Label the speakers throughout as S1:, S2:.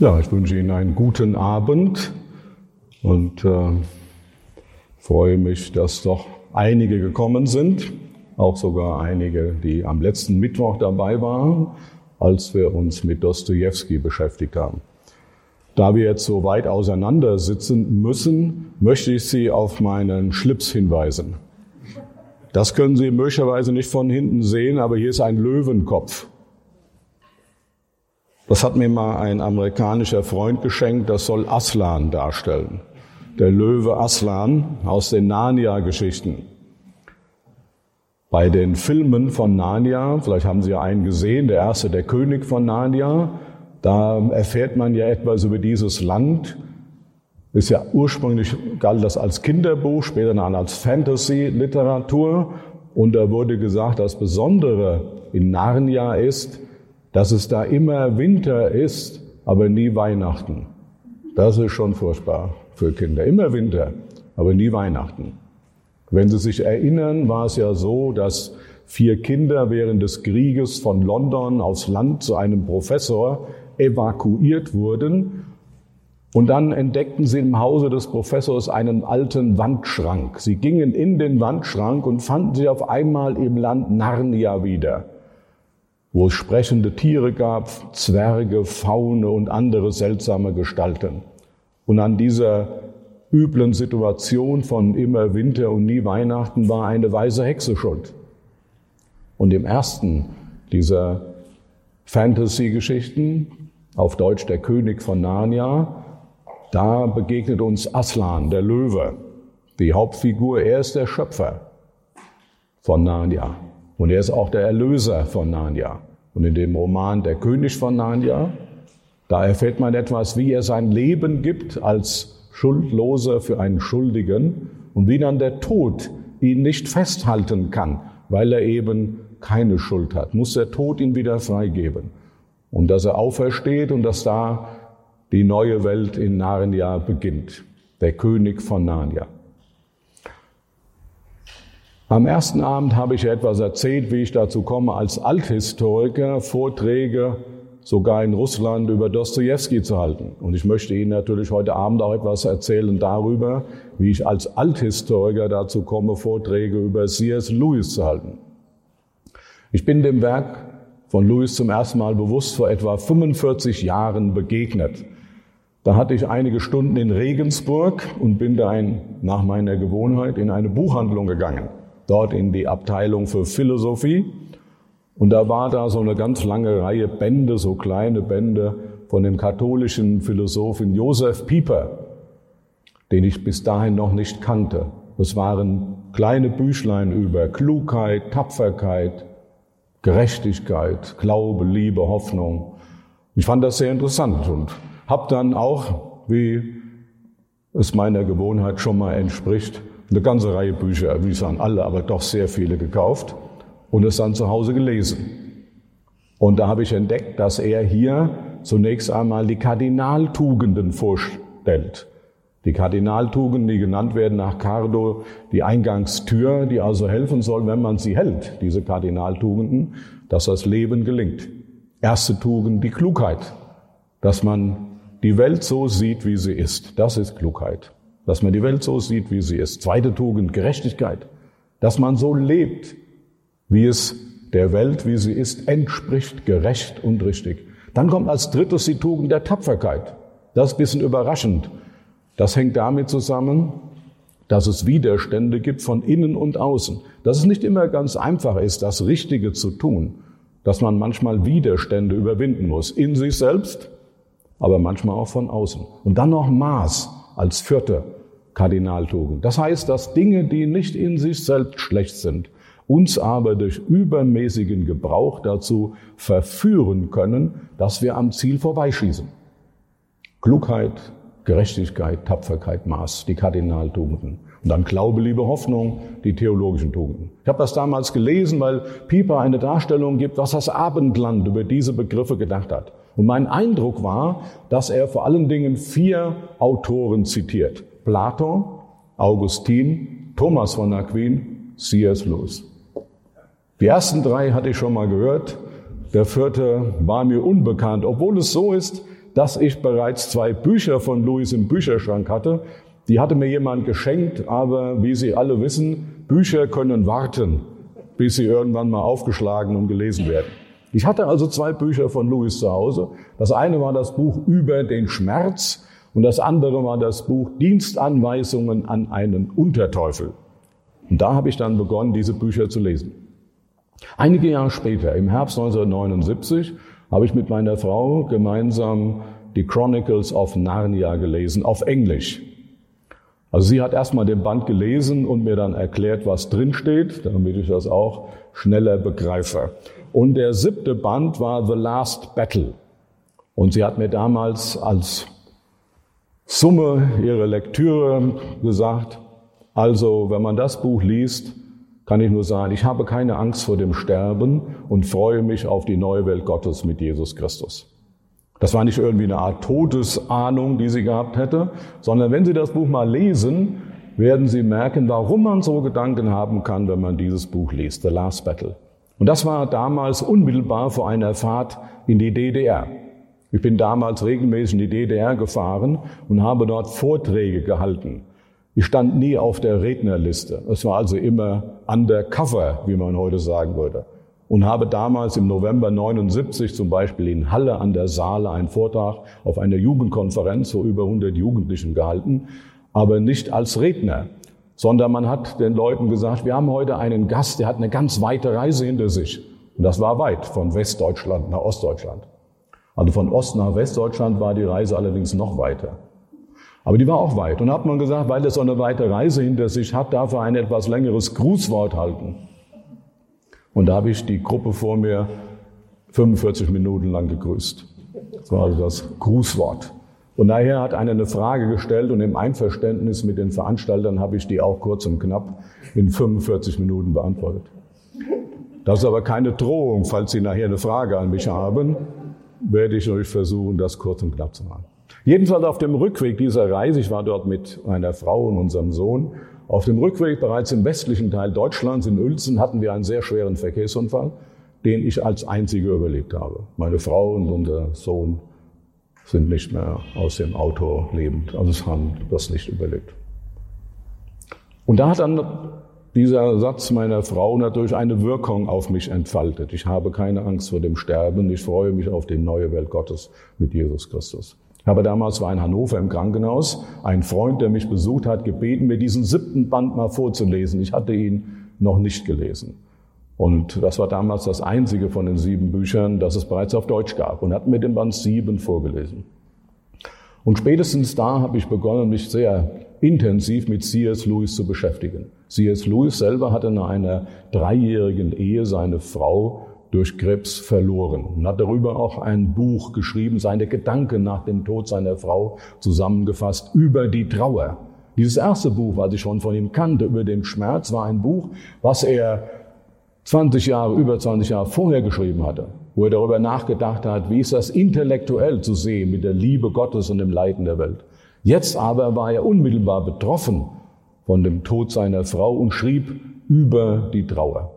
S1: Ja, ich wünsche Ihnen einen guten Abend und äh, freue mich, dass doch einige gekommen sind, auch sogar einige, die am letzten Mittwoch dabei waren, als wir uns mit Dostoevsky beschäftigt haben. Da wir jetzt so weit auseinander sitzen müssen, möchte ich Sie auf meinen Schlips hinweisen. Das können Sie möglicherweise nicht von hinten sehen, aber hier ist ein Löwenkopf. Das hat mir mal ein amerikanischer Freund geschenkt, das soll Aslan darstellen. Der Löwe Aslan aus den Narnia-Geschichten. Bei den Filmen von Narnia, vielleicht haben Sie ja einen gesehen, der erste, der König von Narnia, da erfährt man ja etwas über dieses Land. Ist ja ursprünglich galt das als Kinderbuch, später dann als Fantasy-Literatur. Und da wurde gesagt, das Besondere in Narnia ist, dass es da immer Winter ist, aber nie Weihnachten. Das ist schon furchtbar für Kinder. Immer Winter, aber nie Weihnachten. Wenn Sie sich erinnern, war es ja so, dass vier Kinder während des Krieges von London aufs Land zu einem Professor evakuiert wurden. Und dann entdeckten sie im Hause des Professors einen alten Wandschrank. Sie gingen in den Wandschrank und fanden sich auf einmal im Land Narnia wieder wo es sprechende Tiere gab, Zwerge, Faune und andere seltsame Gestalten. Und an dieser üblen Situation von immer Winter und nie Weihnachten war eine weise Hexe schuld. Und im ersten dieser Fantasy-Geschichten, auf Deutsch der König von Narnia, da begegnet uns Aslan, der Löwe, die Hauptfigur. Er ist der Schöpfer von Narnia. Und er ist auch der Erlöser von Narnia. Und in dem Roman Der König von Narnia, da erfährt man etwas, wie er sein Leben gibt als Schuldloser für einen Schuldigen und wie dann der Tod ihn nicht festhalten kann, weil er eben keine Schuld hat. Muss der Tod ihn wieder freigeben. Und dass er aufersteht und dass da die neue Welt in Narnia beginnt. Der König von Narnia. Am ersten Abend habe ich etwas erzählt, wie ich dazu komme, als Althistoriker Vorträge sogar in Russland über Dostoevsky zu halten. Und ich möchte Ihnen natürlich heute Abend auch etwas erzählen darüber, wie ich als Althistoriker dazu komme, Vorträge über C.S. Lewis zu halten. Ich bin dem Werk von Lewis zum ersten Mal bewusst vor etwa 45 Jahren begegnet. Da hatte ich einige Stunden in Regensburg und bin da ein, nach meiner Gewohnheit in eine Buchhandlung gegangen dort in die Abteilung für Philosophie. Und da war da so eine ganz lange Reihe Bände, so kleine Bände von dem katholischen Philosophen Josef Pieper, den ich bis dahin noch nicht kannte. Es waren kleine Büchlein über Klugheit, Tapferkeit, Gerechtigkeit, Glaube, Liebe, Hoffnung. Ich fand das sehr interessant und habe dann auch, wie es meiner Gewohnheit schon mal entspricht, eine ganze Reihe Bücher, wie sagen alle, aber doch sehr viele gekauft und es dann zu Hause gelesen. Und da habe ich entdeckt, dass er hier zunächst einmal die Kardinaltugenden vorstellt. Die Kardinaltugenden, die genannt werden nach Cardo, die Eingangstür, die also helfen soll, wenn man sie hält, diese Kardinaltugenden, dass das Leben gelingt. Erste Tugend, die Klugheit, dass man die Welt so sieht, wie sie ist. Das ist Klugheit dass man die Welt so sieht, wie sie ist. Zweite Tugend, Gerechtigkeit, dass man so lebt, wie es der Welt, wie sie ist, entspricht, gerecht und richtig. Dann kommt als drittes die Tugend der Tapferkeit. Das ist ein bisschen überraschend. Das hängt damit zusammen, dass es Widerstände gibt von innen und außen. Dass es nicht immer ganz einfach ist, das Richtige zu tun. Dass man manchmal Widerstände überwinden muss. In sich selbst, aber manchmal auch von außen. Und dann noch Maß als vierte Kardinaltugend. Das heißt, dass Dinge, die nicht in sich selbst schlecht sind uns aber durch übermäßigen Gebrauch dazu verführen können, dass wir am Ziel vorbeischießen. Klugheit, Gerechtigkeit, Tapferkeit, Maß, die Kardinaltugenden. Und dann Glaube, Liebe, Hoffnung, die theologischen Tugenden. Ich habe das damals gelesen, weil Pieper eine Darstellung gibt, was das Abendland über diese Begriffe gedacht hat. Und mein Eindruck war, dass er vor allen Dingen vier Autoren zitiert. Platon, Augustin, Thomas von Aquin, C.S. Lewis. Die ersten drei hatte ich schon mal gehört. Der vierte war mir unbekannt, obwohl es so ist, dass ich bereits zwei Bücher von Lewis im Bücherschrank hatte, die hatte mir jemand geschenkt, aber wie Sie alle wissen, Bücher können warten, bis sie irgendwann mal aufgeschlagen und gelesen werden. Ich hatte also zwei Bücher von Louis zu Hause. Das eine war das Buch über den Schmerz und das andere war das Buch Dienstanweisungen an einen Unterteufel. Und da habe ich dann begonnen, diese Bücher zu lesen. Einige Jahre später, im Herbst 1979, habe ich mit meiner Frau gemeinsam die Chronicles of Narnia gelesen, auf Englisch. Also sie hat erstmal den Band gelesen und mir dann erklärt, was drin steht, damit ich das auch schneller begreife. Und der siebte Band war The Last Battle. Und sie hat mir damals als Summe ihrer Lektüre gesagt, also wenn man das Buch liest, kann ich nur sagen, ich habe keine Angst vor dem Sterben und freue mich auf die neue Welt Gottes mit Jesus Christus. Das war nicht irgendwie eine Art Todesahnung, die sie gehabt hätte, sondern wenn Sie das Buch mal lesen, werden Sie merken, warum man so Gedanken haben kann, wenn man dieses Buch liest, The Last Battle. Und das war damals unmittelbar vor einer Fahrt in die DDR. Ich bin damals regelmäßig in die DDR gefahren und habe dort Vorträge gehalten. Ich stand nie auf der Rednerliste. Es war also immer undercover, wie man heute sagen würde und habe damals im November 79 zum Beispiel in Halle an der Saale einen Vortrag auf einer Jugendkonferenz vor über 100 Jugendlichen gehalten, aber nicht als Redner, sondern man hat den Leuten gesagt, wir haben heute einen Gast, der hat eine ganz weite Reise hinter sich. Und das war weit, von Westdeutschland nach Ostdeutschland. Also von Ost nach Westdeutschland war die Reise allerdings noch weiter. Aber die war auch weit. Und da hat man gesagt, weil er so eine weite Reise hinter sich hat, darf er ein etwas längeres Grußwort halten. Und da habe ich die Gruppe vor mir 45 Minuten lang gegrüßt. Das war also das Grußwort. Und daher hat einer eine Frage gestellt und im Einverständnis mit den Veranstaltern habe ich die auch kurz und knapp in 45 Minuten beantwortet. Das ist aber keine Drohung. Falls Sie nachher eine Frage an mich haben, werde ich euch versuchen, das kurz und knapp zu machen. Jedenfalls auf dem Rückweg dieser Reise, ich war dort mit meiner Frau und unserem Sohn, auf dem Rückweg bereits im westlichen Teil Deutschlands, in Uelzen, hatten wir einen sehr schweren Verkehrsunfall, den ich als einziger überlebt habe. Meine Frau und unser Sohn sind nicht mehr aus dem Auto lebend, also haben das nicht überlebt. Und da hat dann dieser Satz meiner Frau natürlich eine Wirkung auf mich entfaltet. Ich habe keine Angst vor dem Sterben, ich freue mich auf die neue Welt Gottes mit Jesus Christus. Aber damals war in Hannover im Krankenhaus ein Freund, der mich besucht hat, gebeten, mir diesen siebten Band mal vorzulesen. Ich hatte ihn noch nicht gelesen. Und das war damals das einzige von den sieben Büchern, das es bereits auf Deutsch gab und hat mir den Band sieben vorgelesen. Und spätestens da habe ich begonnen, mich sehr intensiv mit C.S. Lewis zu beschäftigen. C.S. Lewis selber hatte nach einer dreijährigen Ehe seine Frau durch Krebs verloren und hat darüber auch ein Buch geschrieben, seine Gedanken nach dem Tod seiner Frau zusammengefasst über die Trauer. Dieses erste Buch, was ich schon von ihm kannte, über den Schmerz, war ein Buch, was er 20 Jahre, über 20 Jahre vorher geschrieben hatte, wo er darüber nachgedacht hat, wie ist das intellektuell zu sehen mit der Liebe Gottes und dem Leiden der Welt. Jetzt aber war er unmittelbar betroffen von dem Tod seiner Frau und schrieb über die Trauer.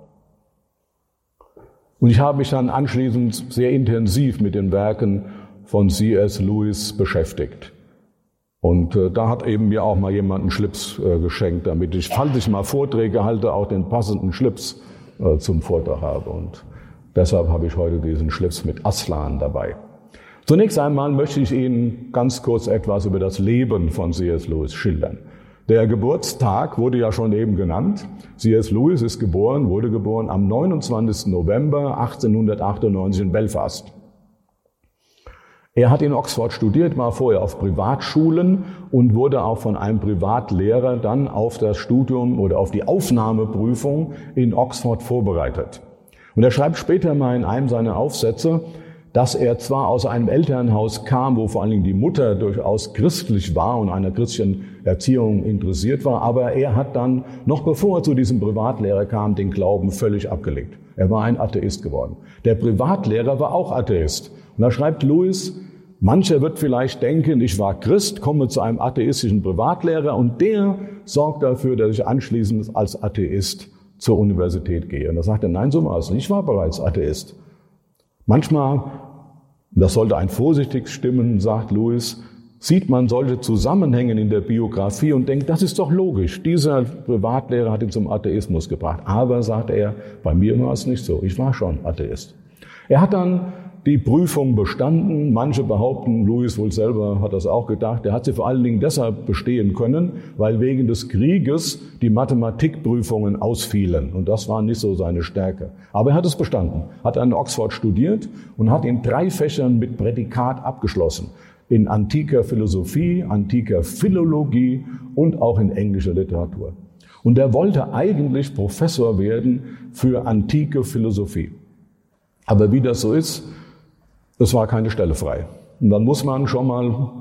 S1: Und ich habe mich dann anschließend sehr intensiv mit den Werken von C.S. Lewis beschäftigt. Und äh, da hat eben mir auch mal jemand einen Schlips äh, geschenkt, damit ich, falls ich mal Vorträge halte, auch den passenden Schlips äh, zum Vortrag habe. Und deshalb habe ich heute diesen Schlips mit Aslan dabei. Zunächst einmal möchte ich Ihnen ganz kurz etwas über das Leben von C.S. Lewis schildern. Der Geburtstag wurde ja schon eben genannt. C.S. Lewis ist geboren, wurde geboren am 29. November 1898 in Belfast. Er hat in Oxford studiert, war vorher auf Privatschulen und wurde auch von einem Privatlehrer dann auf das Studium oder auf die Aufnahmeprüfung in Oxford vorbereitet. Und er schreibt später mal in einem seiner Aufsätze, dass er zwar aus einem Elternhaus kam, wo vor allen Dingen die Mutter durchaus christlich war und einer christlichen Erziehung interessiert war, aber er hat dann, noch bevor er zu diesem Privatlehrer kam, den Glauben völlig abgelegt. Er war ein Atheist geworden. Der Privatlehrer war auch Atheist. Und da schreibt Louis, mancher wird vielleicht denken, ich war Christ, komme zu einem atheistischen Privatlehrer und der sorgt dafür, dass ich anschließend als Atheist zur Universität gehe. Und da sagt er, nein, so war es nicht. Ich war bereits Atheist. Manchmal, das sollte ein vorsichtig stimmen, sagt Louis, sieht man solche Zusammenhänge in der Biografie und denkt, das ist doch logisch. Dieser Privatlehrer hat ihn zum Atheismus gebracht. Aber, sagt er, bei mir war es nicht so. Ich war schon Atheist. Er hat dann die Prüfung bestanden. Manche behaupten, Louis wohl selber hat das auch gedacht, er hat sie vor allen Dingen deshalb bestehen können, weil wegen des Krieges die Mathematikprüfungen ausfielen. Und das war nicht so seine Stärke. Aber er hat es bestanden, hat an Oxford studiert und hat in drei Fächern mit Prädikat abgeschlossen. In antiker Philosophie, antiker Philologie und auch in englischer Literatur. Und er wollte eigentlich Professor werden für antike Philosophie. Aber wie das so ist, es war keine Stelle frei. Und dann muss man schon mal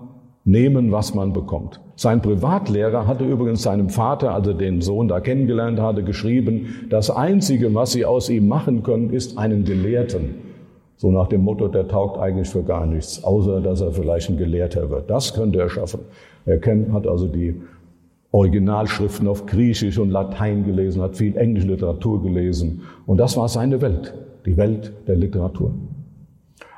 S1: nehmen, was man bekommt. Sein Privatlehrer hatte übrigens seinem Vater, also den Sohn da kennengelernt hatte, geschrieben, das Einzige, was sie aus ihm machen können, ist einen Gelehrten. So nach dem Motto, der taugt eigentlich für gar nichts, außer dass er vielleicht ein Gelehrter wird. Das könnte er schaffen. Er hat also die Originalschriften auf Griechisch und Latein gelesen, hat viel englische Literatur gelesen. Und das war seine Welt, die Welt der Literatur.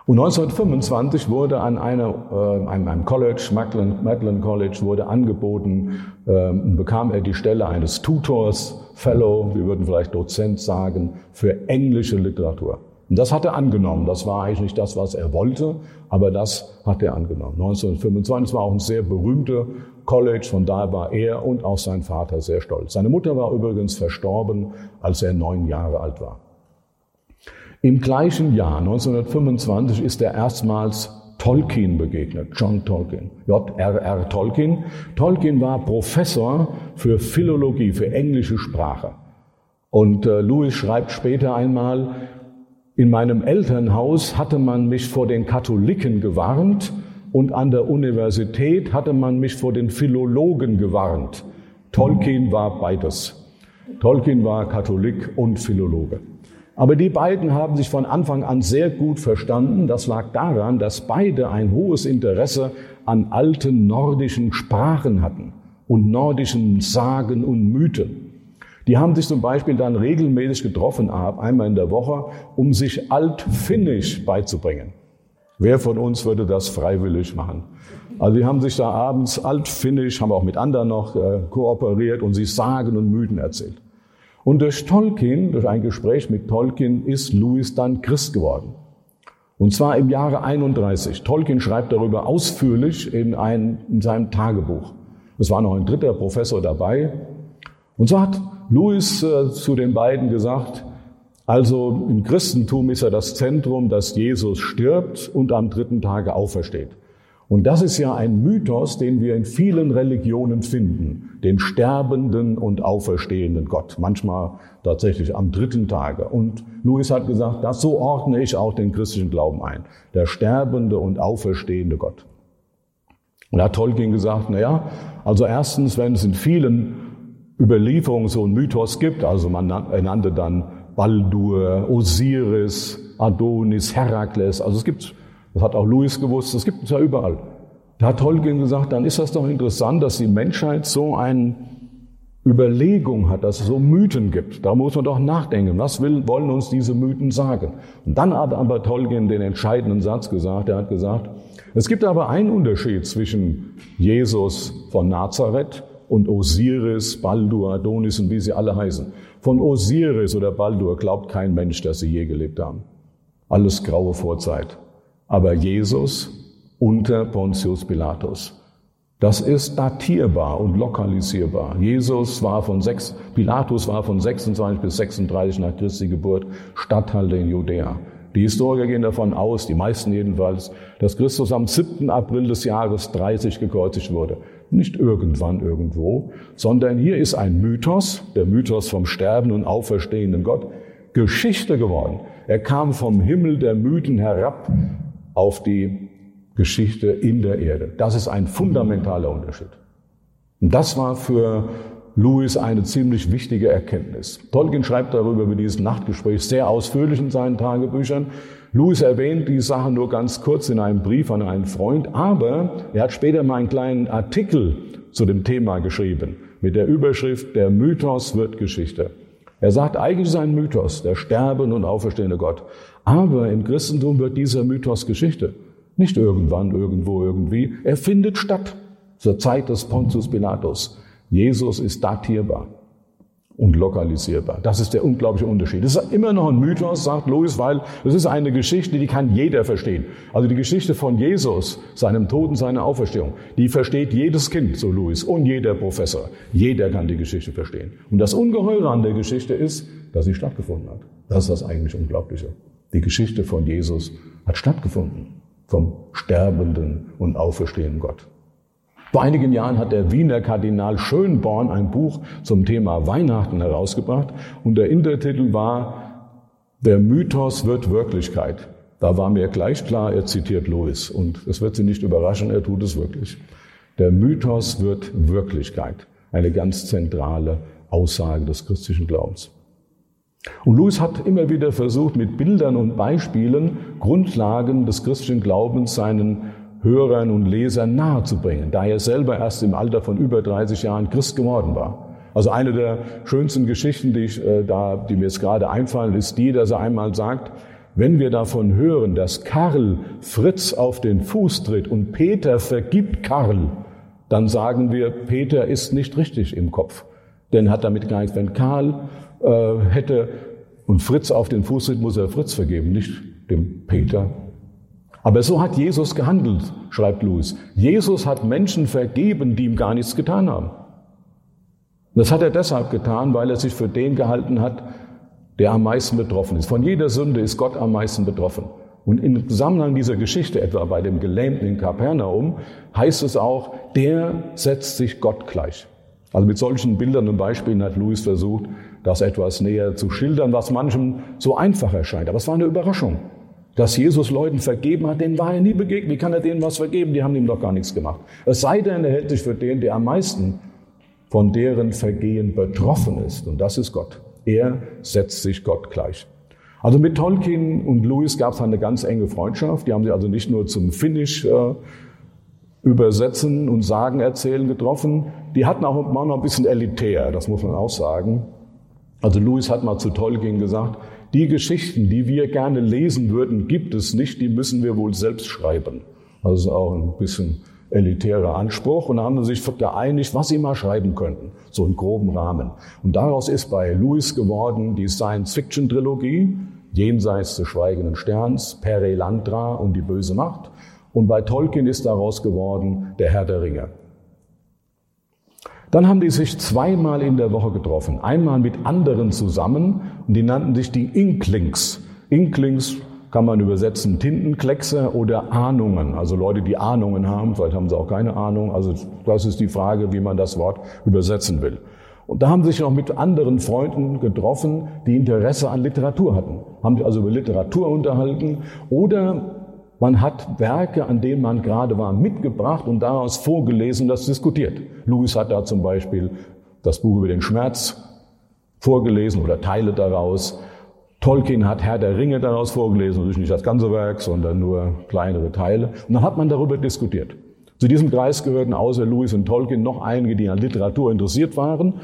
S1: Und 1925 wurde an einer, äh, einem, einem College, Magdalen College, wurde angeboten, äh, bekam er die Stelle eines Tutors, Fellow, wir würden vielleicht Dozent sagen, für englische Literatur. Und das hat er angenommen. Das war eigentlich nicht das, was er wollte, aber das hat er angenommen. 1925 war auch ein sehr berühmter College, von daher war er und auch sein Vater sehr stolz. Seine Mutter war übrigens verstorben, als er neun Jahre alt war. Im gleichen Jahr, 1925, ist er erstmals Tolkien begegnet, John Tolkien, J.R.R. Tolkien. Tolkien war Professor für Philologie, für englische Sprache. Und äh, Louis schreibt später einmal, in meinem Elternhaus hatte man mich vor den Katholiken gewarnt und an der Universität hatte man mich vor den Philologen gewarnt. Tolkien war beides. Tolkien war Katholik und Philologe. Aber die beiden haben sich von Anfang an sehr gut verstanden. Das lag daran, dass beide ein hohes Interesse an alten nordischen Sprachen hatten und nordischen Sagen und Mythen. Die haben sich zum Beispiel dann regelmäßig getroffen, einmal in der Woche, um sich Altfinnisch beizubringen. Wer von uns würde das freiwillig machen? Also die haben sich da abends Altfinnisch, haben auch mit anderen noch äh, kooperiert und sich Sagen und Mythen erzählt. Und durch Tolkien, durch ein Gespräch mit Tolkien, ist Louis dann Christ geworden. Und zwar im Jahre 31. Tolkien schreibt darüber ausführlich in, ein, in seinem Tagebuch. Es war noch ein dritter Professor dabei. Und so hat Louis äh, zu den beiden gesagt, also im Christentum ist ja das Zentrum, dass Jesus stirbt und am dritten Tage aufersteht. Und das ist ja ein Mythos, den wir in vielen Religionen finden, den sterbenden und auferstehenden Gott, manchmal tatsächlich am dritten Tage. Und Louis hat gesagt, das so ordne ich auch den christlichen Glauben ein, der sterbende und auferstehende Gott. Und da hat Tolkien gesagt, na ja, also erstens, wenn es in vielen Überlieferungen so einen Mythos gibt, also man nannte dann Baldur, Osiris, Adonis, Herakles, also es gibt das hat auch Louis gewusst, das gibt es ja überall. Da hat Tolkien gesagt, dann ist das doch interessant, dass die Menschheit so eine Überlegung hat, dass es so Mythen gibt. Da muss man doch nachdenken, was will, wollen uns diese Mythen sagen? Und dann hat aber Tolkien den entscheidenden Satz gesagt, er hat gesagt, es gibt aber einen Unterschied zwischen Jesus von Nazareth und Osiris, Baldur, Adonis und wie sie alle heißen. Von Osiris oder Baldur glaubt kein Mensch, dass sie je gelebt haben. Alles graue Vorzeit aber Jesus unter Pontius Pilatus. Das ist datierbar und lokalisierbar. Jesus war von sechs, Pilatus war von 26 bis 36 nach Christi Geburt Statthalter in Judäa. Die Historiker gehen davon aus, die meisten jedenfalls, dass Christus am 7. April des Jahres 30 gekreuzigt wurde. Nicht irgendwann irgendwo, sondern hier ist ein Mythos, der Mythos vom sterbenden und auferstehenden Gott, Geschichte geworden. Er kam vom Himmel der Mythen herab auf die Geschichte in der Erde. Das ist ein fundamentaler Unterschied. Und das war für Louis eine ziemlich wichtige Erkenntnis. Tolkien schreibt darüber über dieses Nachtgespräch sehr ausführlich in seinen Tagebüchern. Louis erwähnt die Sache nur ganz kurz in einem Brief an einen Freund, aber er hat später mal einen kleinen Artikel zu dem Thema geschrieben mit der Überschrift Der Mythos wird Geschichte. Er sagt, eigentlich ist ein Mythos, der sterbende und auferstehende Gott. Aber im Christentum wird dieser Mythos Geschichte. Nicht irgendwann, irgendwo, irgendwie. Er findet statt zur Zeit des Pontius Pilatus. Jesus ist datierbar und lokalisierbar. Das ist der unglaubliche Unterschied. Das ist immer noch ein Mythos, sagt Louis, weil es ist eine Geschichte, die kann jeder verstehen. Also die Geschichte von Jesus, seinem Tod und seiner Auferstehung, die versteht jedes Kind, so Louis, und jeder Professor. Jeder kann die Geschichte verstehen. Und das Ungeheure an der Geschichte ist, dass sie stattgefunden hat. Das ist das eigentlich Unglaubliche. Die Geschichte von Jesus hat stattgefunden. Vom sterbenden und auferstehenden Gott. Vor einigen Jahren hat der Wiener Kardinal Schönborn ein Buch zum Thema Weihnachten herausgebracht und der Intertitel war Der Mythos wird Wirklichkeit. Da war mir gleich klar, er zitiert Louis und es wird Sie nicht überraschen, er tut es wirklich. Der Mythos wird Wirklichkeit. Eine ganz zentrale Aussage des christlichen Glaubens. Und Louis hat immer wieder versucht, mit Bildern und Beispielen Grundlagen des christlichen Glaubens seinen Hörern und Lesern nahezubringen, da er selber erst im Alter von über 30 Jahren Christ geworden war. Also eine der schönsten Geschichten, die, ich, äh, da, die mir jetzt gerade einfallen, ist die, dass er einmal sagt, wenn wir davon hören, dass Karl Fritz auf den Fuß tritt und Peter vergibt Karl, dann sagen wir, Peter ist nicht richtig im Kopf. Denn hat damit gar nichts. Wenn Karl äh, hätte und Fritz auf den Fuß tritt, muss er Fritz vergeben, nicht dem Peter. Aber so hat Jesus gehandelt, schreibt Louis. Jesus hat Menschen vergeben, die ihm gar nichts getan haben. Das hat er deshalb getan, weil er sich für den gehalten hat, der am meisten betroffen ist. Von jeder Sünde ist Gott am meisten betroffen. Und im Zusammenhang dieser Geschichte, etwa bei dem Gelähmten in Kapernaum, heißt es auch, der setzt sich Gott gleich. Also mit solchen Bildern und Beispielen hat Louis versucht, das etwas näher zu schildern, was manchem so einfach erscheint. Aber es war eine Überraschung dass Jesus Leuten vergeben hat, denen war er nie begegnet. Wie kann er denen was vergeben? Die haben ihm doch gar nichts gemacht. Es sei denn, er hält sich für den, der am meisten von deren Vergehen betroffen ist. Und das ist Gott. Er setzt sich Gott gleich. Also mit Tolkien und Lewis gab es eine ganz enge Freundschaft. Die haben sich also nicht nur zum Finnisch äh, übersetzen und sagen, erzählen getroffen. Die hatten auch mal noch ein bisschen elitär, das muss man auch sagen. Also Lewis hat mal zu Tolkien gesagt, die Geschichten, die wir gerne lesen würden, gibt es nicht, die müssen wir wohl selbst schreiben. Also auch ein bisschen elitärer Anspruch und haben sich geeinigt, was sie mal schreiben könnten, so einen groben Rahmen. Und daraus ist bei Lewis geworden die Science-Fiction-Trilogie, Jenseits des schweigenden Sterns, Pere Landra und die böse Macht. Und bei Tolkien ist daraus geworden der Herr der Ringe. Dann haben die sich zweimal in der Woche getroffen. Einmal mit anderen zusammen und die nannten sich die Inklings. Inklings kann man übersetzen Tintenkleckse oder Ahnungen. Also Leute, die Ahnungen haben, vielleicht haben sie auch keine Ahnung. Also das ist die Frage, wie man das Wort übersetzen will. Und da haben sie sich noch mit anderen Freunden getroffen, die Interesse an Literatur hatten. Haben sich also über Literatur unterhalten oder man hat Werke, an denen man gerade war, mitgebracht und daraus vorgelesen, das diskutiert. Lewis hat da zum Beispiel das Buch über den Schmerz vorgelesen oder Teile daraus. Tolkien hat Herr der Ringe daraus vorgelesen, natürlich nicht das ganze Werk, sondern nur kleinere Teile. Und dann hat man darüber diskutiert. Zu diesem Kreis gehörten außer Lewis und Tolkien noch einige, die an Literatur interessiert waren.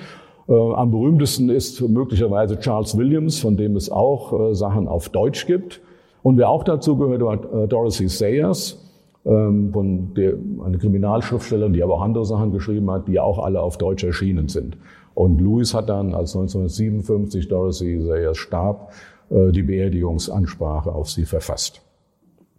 S1: Äh, am berühmtesten ist möglicherweise Charles Williams, von dem es auch äh, Sachen auf Deutsch gibt. Und wer auch dazu gehört, war äh, Dorothy Sayers, ähm, von der, eine Kriminalschriftstellerin, die aber auch andere Sachen geschrieben hat, die auch alle auf Deutsch erschienen sind. Und Lewis hat dann, als 1957 Dorothy Sayers starb, äh, die Beerdigungsansprache auf sie verfasst.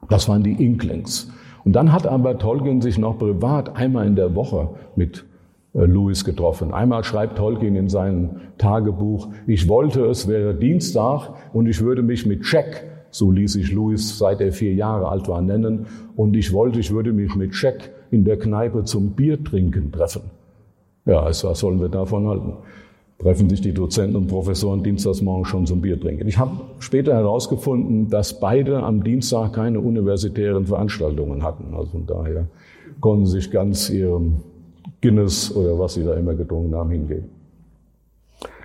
S1: Das waren die Inklings. Und dann hat aber Tolkien sich noch privat einmal in der Woche mit äh, Lewis getroffen. Einmal schreibt Tolkien in seinem Tagebuch, ich wollte, es wäre Dienstag und ich würde mich mit Jack So ließ sich Louis, seit er vier Jahre alt war, nennen. Und ich wollte, ich würde mich mit Jack in der Kneipe zum Biertrinken treffen. Ja, also was sollen wir davon halten? Treffen sich die Dozenten und Professoren dienstags morgen schon zum Bier trinken. Ich habe später herausgefunden, dass beide am Dienstag keine universitären Veranstaltungen hatten. Also von daher konnten sie sich ganz ihrem Guinness oder was sie da immer getrunken haben hingeben.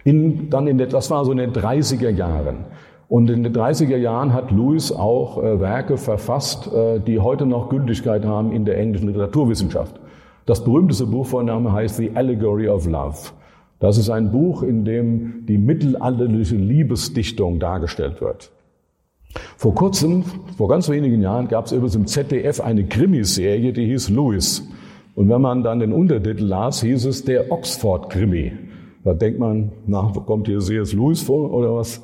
S1: In, dann in der, das war so in den 30er Jahren. Und in den 30er Jahren hat Lewis auch äh, Werke verfasst, äh, die heute noch Gültigkeit haben in der englischen Literaturwissenschaft. Das berühmteste Buch von Name heißt The Allegory of Love. Das ist ein Buch, in dem die mittelalterliche Liebesdichtung dargestellt wird. Vor kurzem, vor ganz wenigen Jahren, gab es übrigens im ZDF eine Krimiserie, die hieß Louis. Und wenn man dann den Untertitel las, hieß es der Oxford-Krimi. Da denkt man, na, kommt hier C.S. Lewis vor oder was?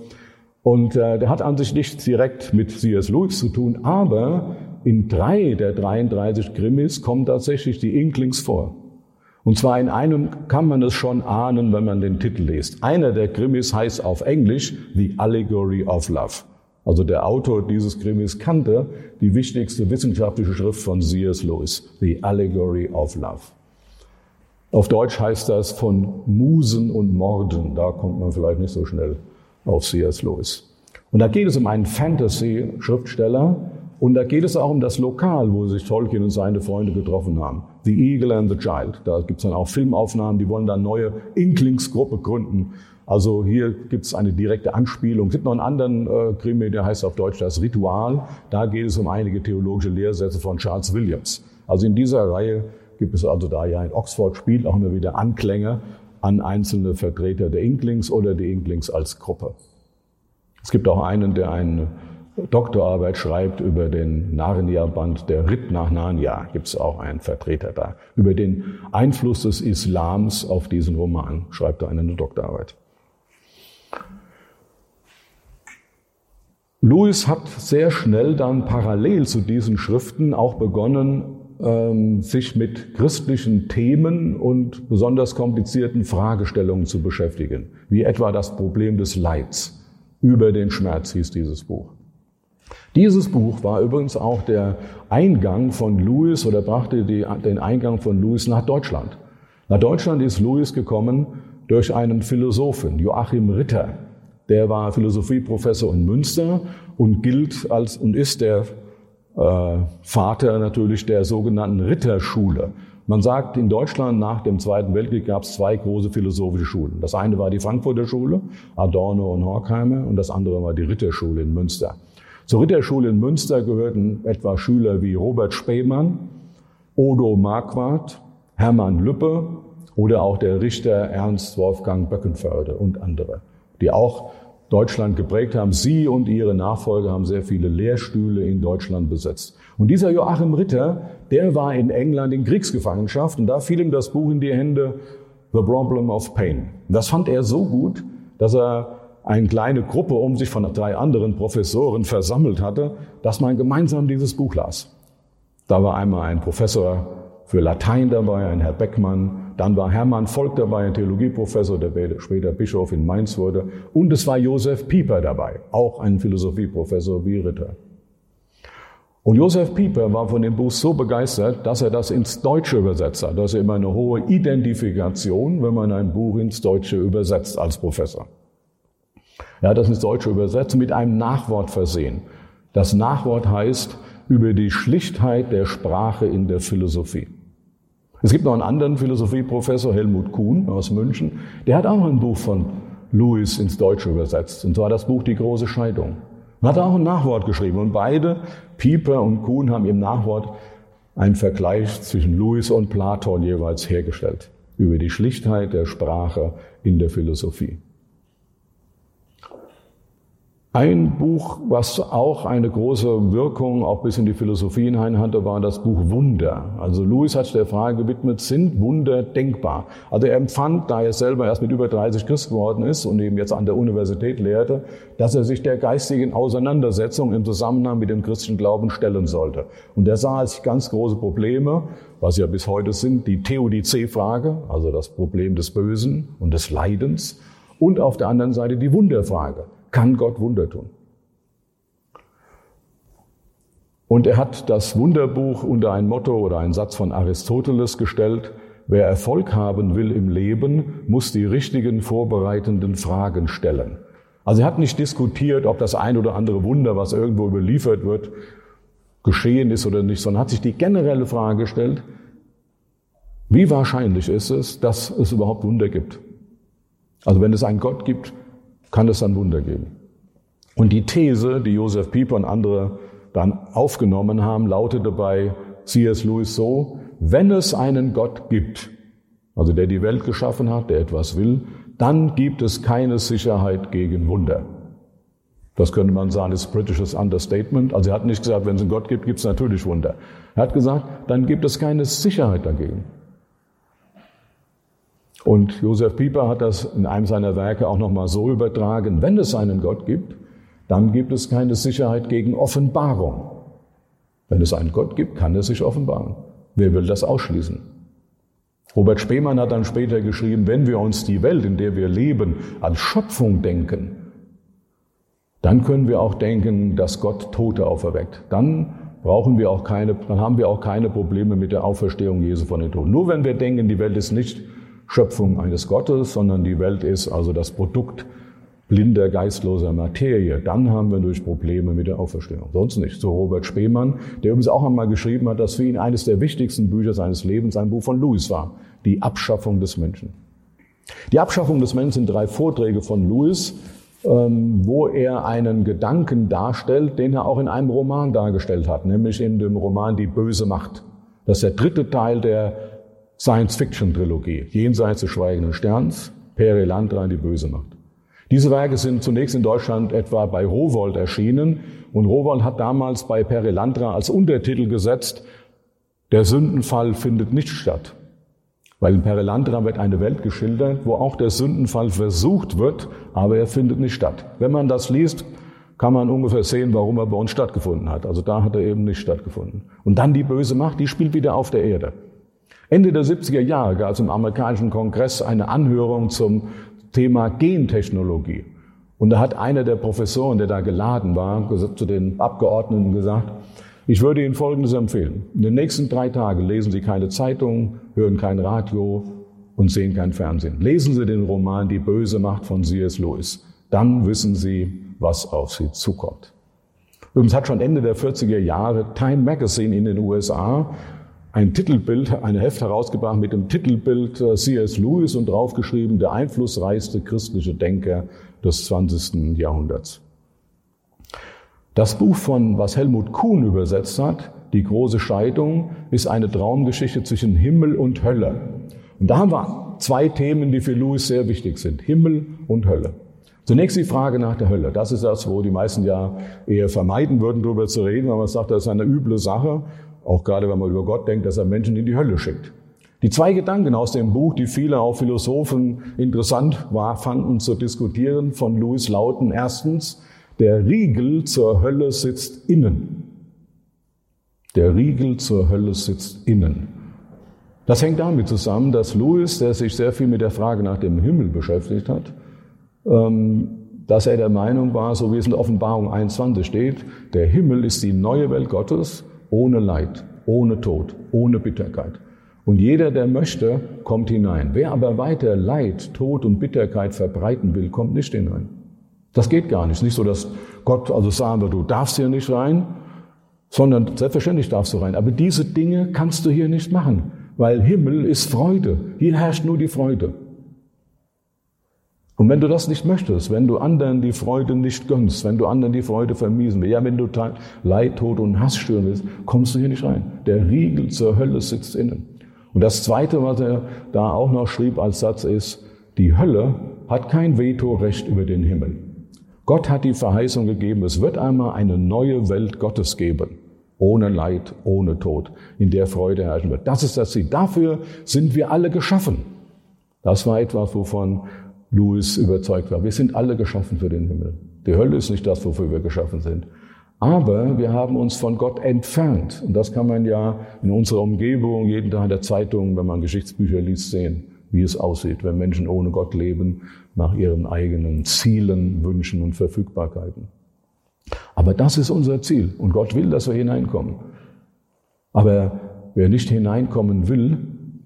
S1: Und äh, der hat an sich nichts direkt mit C.S. Lewis zu tun, aber in drei der 33 Krimis kommen tatsächlich die Inklings vor. Und zwar in einem kann man es schon ahnen, wenn man den Titel liest. Einer der Krimis heißt auf Englisch The Allegory of Love. Also der Autor dieses Krimis kannte die wichtigste wissenschaftliche Schrift von C.S. Lewis, The Allegory of Love. Auf Deutsch heißt das von Musen und Morden. Da kommt man vielleicht nicht so schnell auf C.S. Lewis. Und da geht es um einen Fantasy-Schriftsteller und da geht es auch um das Lokal, wo sich Tolkien und seine Freunde getroffen haben. The Eagle and the Child. Da gibt es dann auch Filmaufnahmen, die wollen dann neue Inklingsgruppe gründen. Also hier gibt es eine direkte Anspielung. Es gibt noch einen anderen äh, Krimi, der heißt auf Deutsch das Ritual. Da geht es um einige theologische Lehrsätze von Charles Williams. Also in dieser Reihe gibt es also da ja in Oxford spielt auch immer wieder Anklänge an einzelne Vertreter der Inklings oder die Inklings als Gruppe. Es gibt auch einen, der eine Doktorarbeit schreibt über den Narnia-Band, der Ritt nach Narnia, gibt es auch einen Vertreter da. Über den Einfluss des Islams auf diesen Roman schreibt er eine Doktorarbeit. Lewis hat sehr schnell dann parallel zu diesen Schriften auch begonnen, ähm, sich mit christlichen Themen und besonders komplizierten Fragestellungen zu beschäftigen, wie etwa das Problem des Leids. Über den Schmerz hieß dieses Buch. Dieses Buch war übrigens auch der Eingang von Lewis oder brachte die, den Eingang von Lewis nach Deutschland. Nach Deutschland ist Lewis gekommen durch einen Philosophen, Joachim Ritter, der war Philosophieprofessor in Münster und gilt als und ist der äh, Vater natürlich der sogenannten Ritterschule. Man sagt, in Deutschland nach dem Zweiten Weltkrieg gab es zwei große philosophische Schulen. Das eine war die Frankfurter Schule, Adorno und Horkheimer, und das andere war die Ritterschule in Münster. Zur Ritterschule in Münster gehörten etwa Schüler wie Robert Spemann, Odo Marquardt, Hermann Lüppe oder auch der Richter Ernst Wolfgang Böckenförde und andere die auch Deutschland geprägt haben. Sie und ihre Nachfolger haben sehr viele Lehrstühle in Deutschland besetzt. Und dieser Joachim Ritter, der war in England in Kriegsgefangenschaft und da fiel ihm das Buch in die Hände The Problem of Pain. Das fand er so gut, dass er eine kleine Gruppe um sich von drei anderen Professoren versammelt hatte, dass man gemeinsam dieses Buch las. Da war einmal ein Professor für Latein dabei, ein Herr Beckmann, dann war Hermann Volk dabei, ein Theologieprofessor, der später Bischof in Mainz wurde. Und es war Josef Pieper dabei, auch ein Philosophieprofessor wie Ritter. Und Josef Pieper war von dem Buch so begeistert, dass er das ins Deutsche übersetzt hat. Das ist immer eine hohe Identifikation, wenn man ein Buch ins Deutsche übersetzt als Professor. Er hat das ins Deutsche übersetzt, mit einem Nachwort versehen. Das Nachwort heißt über die Schlichtheit der Sprache in der Philosophie. Es gibt noch einen anderen Philosophieprofessor, Helmut Kuhn aus München, der hat auch ein Buch von Lewis ins Deutsche übersetzt, und zwar das Buch Die große Scheidung. Und hat auch ein Nachwort geschrieben. Und beide, Pieper und Kuhn, haben im Nachwort einen Vergleich zwischen Lewis und Platon jeweils hergestellt über die Schlichtheit der Sprache in der Philosophie. Ein Buch, was auch eine große Wirkung auch bis in die Philosophie hinein hatte, war das Buch Wunder. Also Louis hat der Frage gewidmet, sind Wunder denkbar? Also er empfand, da er selber erst mit über 30 Christ geworden ist und eben jetzt an der Universität lehrte, dass er sich der geistigen Auseinandersetzung im Zusammenhang mit dem christlichen Glauben stellen sollte. Und er sah als ganz große Probleme, was ja bis heute sind, die Theodizee-Frage, also das Problem des Bösen und des Leidens, und auf der anderen Seite die Wunderfrage kann Gott Wunder tun. Und er hat das Wunderbuch unter ein Motto oder einen Satz von Aristoteles gestellt, wer Erfolg haben will im Leben, muss die richtigen vorbereitenden Fragen stellen. Also er hat nicht diskutiert, ob das ein oder andere Wunder, was irgendwo überliefert wird, geschehen ist oder nicht, sondern hat sich die generelle Frage gestellt, wie wahrscheinlich ist es, dass es überhaupt Wunder gibt? Also wenn es einen Gott gibt, kann es dann Wunder geben. Und die These, die Joseph Pieper und andere dann aufgenommen haben, lautete bei C.S. Lewis so, wenn es einen Gott gibt, also der die Welt geschaffen hat, der etwas will, dann gibt es keine Sicherheit gegen Wunder. Das könnte man sagen, ist britisches Understatement. Also er hat nicht gesagt, wenn es einen Gott gibt, gibt es natürlich Wunder. Er hat gesagt, dann gibt es keine Sicherheit dagegen. Und Josef Pieper hat das in einem seiner Werke auch nochmal so übertragen, wenn es einen Gott gibt, dann gibt es keine Sicherheit gegen Offenbarung. Wenn es einen Gott gibt, kann er sich offenbaren. Wer will das ausschließen? Robert Spemann hat dann später geschrieben, wenn wir uns die Welt, in der wir leben, als Schöpfung denken, dann können wir auch denken, dass Gott Tote auferweckt. Dann brauchen wir auch keine, dann haben wir auch keine Probleme mit der Auferstehung Jesu von den Toten. Nur wenn wir denken, die Welt ist nicht Schöpfung eines Gottes, sondern die Welt ist also das Produkt blinder, geistloser Materie, dann haben wir durch Probleme mit der Auferstehung. Sonst nicht. So Robert Spemann, der übrigens auch einmal geschrieben hat, dass für ihn eines der wichtigsten Bücher seines Lebens ein Buch von Lewis war. Die Abschaffung des Menschen. Die Abschaffung des Menschen sind drei Vorträge von Lewis, ähm, wo er einen Gedanken darstellt, den er auch in einem Roman dargestellt hat, nämlich in dem Roman Die böse Macht. Das ist der dritte Teil der Science-Fiction-Trilogie. Jenseits des schweigenden Sterns, Peri Landra, Die böse Macht. Diese Werke sind zunächst in Deutschland etwa bei Rowold erschienen und Rowold hat damals bei Perilandra als Untertitel gesetzt, der Sündenfall findet nicht statt. Weil in Perilandra wird eine Welt geschildert, wo auch der Sündenfall versucht wird, aber er findet nicht statt. Wenn man das liest, kann man ungefähr sehen, warum er bei uns stattgefunden hat. Also da hat er eben nicht stattgefunden. Und dann die böse Macht, die spielt wieder auf der Erde. Ende der 70er Jahre gab es im amerikanischen Kongress eine Anhörung zum Thema Gentechnologie. Und da hat einer der Professoren, der da geladen war, zu den Abgeordneten gesagt, ich würde Ihnen Folgendes empfehlen. In den nächsten drei Tagen lesen Sie keine Zeitung, hören kein Radio und sehen kein Fernsehen. Lesen Sie den Roman Die böse Macht von C.S. Lewis. Dann wissen Sie, was auf Sie zukommt. Übrigens hat schon Ende der 40er Jahre Time Magazine in den USA ein Titelbild, ein Heft herausgebracht mit dem Titelbild äh, C.S. Lewis und draufgeschrieben, der einflussreichste christliche Denker des 20. Jahrhunderts. Das Buch von, was Helmut Kuhn übersetzt hat, Die große Scheidung, ist eine Traumgeschichte zwischen Himmel und Hölle. Und da haben wir zwei Themen, die für Lewis sehr wichtig sind. Himmel und Hölle. Zunächst die Frage nach der Hölle. Das ist das, wo die meisten ja eher vermeiden würden, darüber zu reden, weil man sagt, das ist eine üble Sache. Auch gerade wenn man über Gott denkt, dass er Menschen in die Hölle schickt. Die zwei Gedanken aus dem Buch, die viele auch Philosophen interessant war, fanden zu diskutieren, von Louis lauten erstens, der Riegel zur Hölle sitzt innen. Der Riegel zur Hölle sitzt innen. Das hängt damit zusammen, dass Louis, der sich sehr viel mit der Frage nach dem Himmel beschäftigt hat, ähm, dass er der Meinung war, so wie es in der Offenbarung 21 steht, der Himmel ist die neue Welt Gottes ohne Leid, ohne Tod, ohne Bitterkeit. Und jeder, der möchte, kommt hinein. Wer aber weiter Leid, Tod und Bitterkeit verbreiten will, kommt nicht hinein. Das geht gar nicht. Nicht so, dass Gott also sagen wird, du darfst hier nicht rein, sondern selbstverständlich darfst du rein. Aber diese Dinge kannst du hier nicht machen, weil Himmel ist Freude. Hier herrscht nur die Freude. Und wenn du das nicht möchtest, wenn du anderen die Freude nicht gönnst, wenn du anderen die Freude vermiesen willst, ja, wenn du Leid, Tod und Hass stören willst, kommst du hier nicht rein. Der Riegel zur Hölle sitzt innen. Und das Zweite, was er da auch noch schrieb als Satz ist, die Hölle hat kein Vetorecht über den Himmel. Gott hat die Verheißung gegeben, es wird einmal eine neue Welt Gottes geben. Ohne Leid, ohne Tod, in der Freude herrschen wird. Das ist das Ziel. Dafür sind wir alle geschaffen. Das war etwas, wovon Louis überzeugt war. Wir sind alle geschaffen für den Himmel. Die Hölle ist nicht das, wofür wir geschaffen sind. Aber wir haben uns von Gott entfernt. Und das kann man ja in unserer Umgebung, jeden Tag in der Zeitung, wenn man Geschichtsbücher liest, sehen, wie es aussieht, wenn Menschen ohne Gott leben, nach ihren eigenen Zielen, Wünschen und Verfügbarkeiten. Aber das ist unser Ziel und Gott will, dass wir hineinkommen. Aber wer nicht hineinkommen will,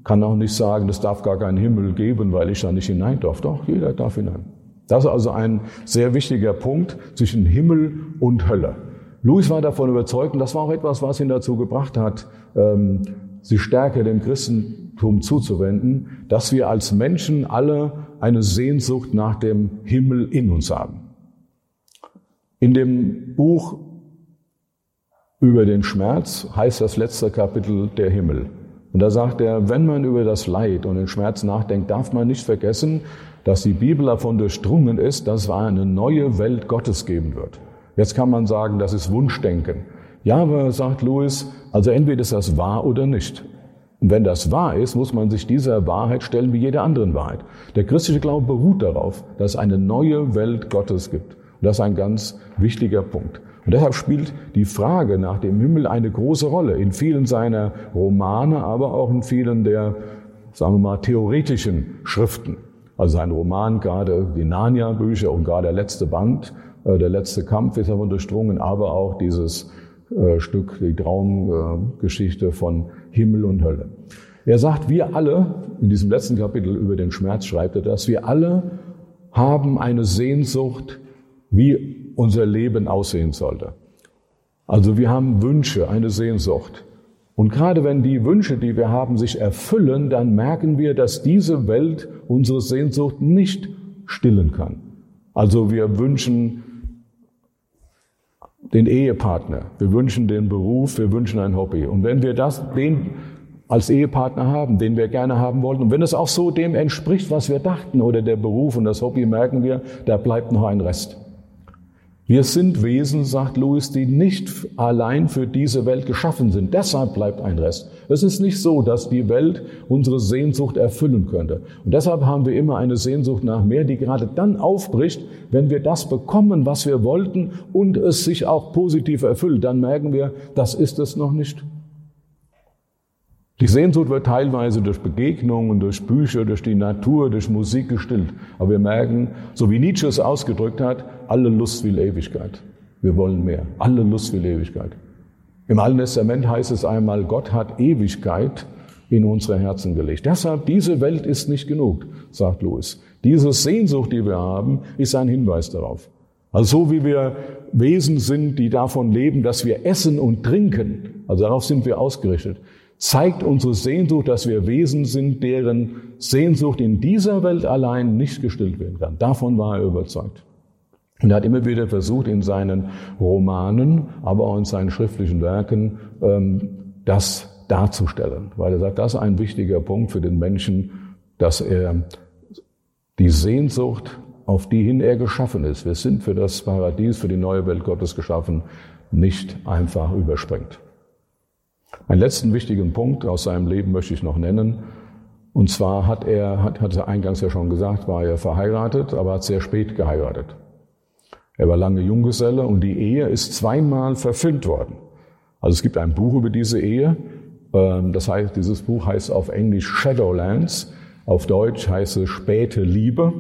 S1: kann auch nicht sagen, es darf gar keinen Himmel geben, weil ich da nicht hinein darf. Doch, jeder darf hinein. Das ist also ein sehr wichtiger Punkt zwischen Himmel und Hölle. Louis war davon überzeugt, und das war auch etwas, was ihn dazu gebracht hat, ähm, sich stärker dem Christentum zuzuwenden, dass wir als Menschen alle eine Sehnsucht nach dem Himmel in uns haben. In dem Buch über den Schmerz heißt das letzte Kapitel der Himmel. Und da sagt er, wenn man über das Leid und den Schmerz nachdenkt, darf man nicht vergessen, dass die Bibel davon durchdrungen ist, dass es eine neue Welt Gottes geben wird. Jetzt kann man sagen, das ist Wunschdenken. Ja, aber sagt Louis, also entweder ist das wahr oder nicht. Und wenn das wahr ist, muss man sich dieser Wahrheit stellen wie jeder anderen Wahrheit. Der christliche Glaube beruht darauf, dass es eine neue Welt Gottes gibt. Und das ist ein ganz wichtiger Punkt. Und deshalb spielt die Frage nach dem Himmel eine große Rolle in vielen seiner Romane, aber auch in vielen der, sagen wir mal, theoretischen Schriften. Also sein Roman, gerade die Narnia-Bücher und gerade der letzte Band, äh, der letzte Kampf ist davon durchdrungen, aber auch dieses äh, Stück, die Traumgeschichte von Himmel und Hölle. Er sagt, wir alle, in diesem letzten Kapitel über den Schmerz schreibt er das, wir alle haben eine Sehnsucht, wie unser Leben aussehen sollte. Also wir haben Wünsche, eine Sehnsucht. Und gerade wenn die Wünsche, die wir haben, sich erfüllen, dann merken wir, dass diese Welt unsere Sehnsucht nicht stillen kann. Also wir wünschen den Ehepartner, wir wünschen den Beruf, wir wünschen ein Hobby. Und wenn wir das, den als Ehepartner haben, den wir gerne haben wollten, und wenn es auch so dem entspricht, was wir dachten, oder der Beruf und das Hobby, merken wir, da bleibt noch ein Rest. Wir sind Wesen, sagt Louis, die nicht allein für diese Welt geschaffen sind. Deshalb bleibt ein Rest. Es ist nicht so, dass die Welt unsere Sehnsucht erfüllen könnte. Und deshalb haben wir immer eine Sehnsucht nach mehr, die gerade dann aufbricht, wenn wir das bekommen, was wir wollten und es sich auch positiv erfüllt. Dann merken wir, das ist es noch nicht. Die Sehnsucht wird teilweise durch Begegnungen, durch Bücher, durch die Natur, durch Musik gestillt. Aber wir merken, so wie Nietzsche es ausgedrückt hat, alle Lust will Ewigkeit. Wir wollen mehr. Alle Lust will Ewigkeit. Im Alten Testament heißt es einmal, Gott hat Ewigkeit in unsere Herzen gelegt. Deshalb, diese Welt ist nicht genug, sagt Louis. Diese Sehnsucht, die wir haben, ist ein Hinweis darauf. Also so wie wir Wesen sind, die davon leben, dass wir essen und trinken, also darauf sind wir ausgerichtet, zeigt unsere Sehnsucht, dass wir Wesen sind, deren Sehnsucht in dieser Welt allein nicht gestillt werden kann. Davon war er überzeugt. Und er hat immer wieder versucht, in seinen Romanen, aber auch in seinen schriftlichen Werken, ähm, das darzustellen. Weil er sagt, das ist ein wichtiger Punkt für den Menschen, dass er die Sehnsucht, auf die hin er geschaffen ist, wir sind für das Paradies, für die neue Welt Gottes geschaffen, nicht einfach überspringt. Einen letzten wichtigen Punkt aus seinem Leben möchte ich noch nennen. Und zwar hat er, hat, hat er eingangs ja schon gesagt, war er verheiratet, aber hat sehr spät geheiratet. Er war lange Junggeselle und die Ehe ist zweimal verfilmt worden. Also es gibt ein Buch über diese Ehe. Ähm, das heißt, dieses Buch heißt auf Englisch Shadowlands. Auf Deutsch heißt es Späte Liebe.